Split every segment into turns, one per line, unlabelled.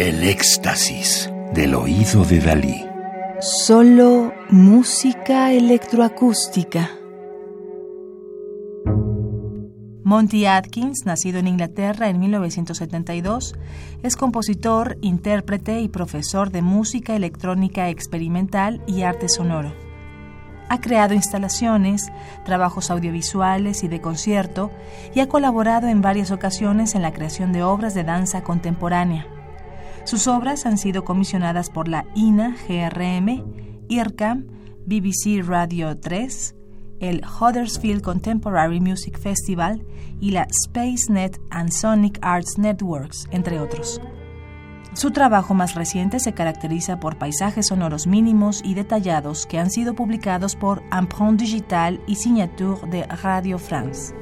El éxtasis del oído de Dalí.
Solo música electroacústica. Monty Atkins, nacido en Inglaterra en 1972, es compositor, intérprete y profesor de música electrónica experimental y arte sonoro. Ha creado instalaciones, trabajos audiovisuales y de concierto y ha colaborado en varias ocasiones en la creación de obras de danza contemporánea. Sus obras han sido comisionadas por la INA GRM, IRCAM, BBC Radio 3, el Huddersfield Contemporary Music Festival y la SpaceNet and Sonic Arts Networks, entre otros. Su trabajo más reciente se caracteriza por paisajes sonoros mínimos y detallados que han sido publicados por Empreinte Digital y Signature de Radio France.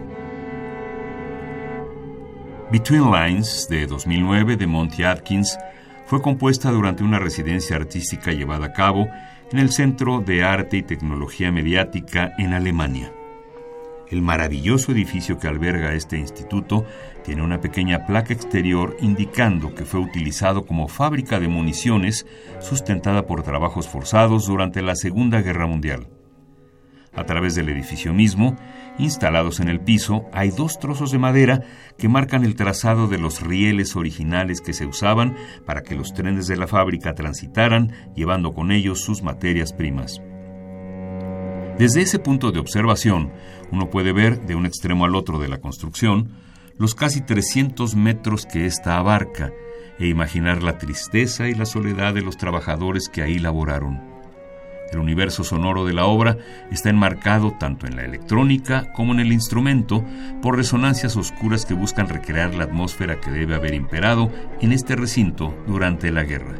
Between Lines, de 2009, de Monty Atkins, fue compuesta durante una residencia artística llevada a cabo en el Centro de Arte y Tecnología Mediática en Alemania. El maravilloso edificio que alberga este instituto tiene una pequeña placa exterior indicando que fue utilizado como fábrica de municiones sustentada por trabajos forzados durante la Segunda Guerra Mundial. A través del edificio mismo, instalados en el piso, hay dos trozos de madera que marcan el trazado de los rieles originales que se usaban para que los trenes de la fábrica transitaran, llevando con ellos sus materias primas. Desde ese punto de observación, uno puede ver de un extremo al otro de la construcción los casi 300 metros que ésta abarca e imaginar la tristeza y la soledad de los trabajadores que ahí laboraron. El universo sonoro de la obra está enmarcado tanto en la electrónica como en el instrumento por resonancias oscuras que buscan recrear la atmósfera que debe haber imperado en este recinto durante la guerra.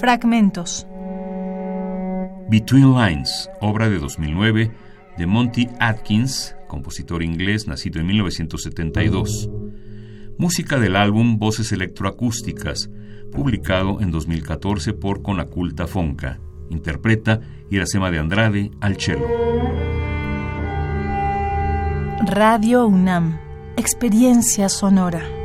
Fragmentos.
Between Lines, obra de 2009 de Monty Atkins, compositor inglés nacido en 1972. Música del álbum Voces Electroacústicas, publicado en 2014 por Conaculta Fonca. Interpreta Iracema de Andrade al cello.
Radio UNAM, experiencia sonora.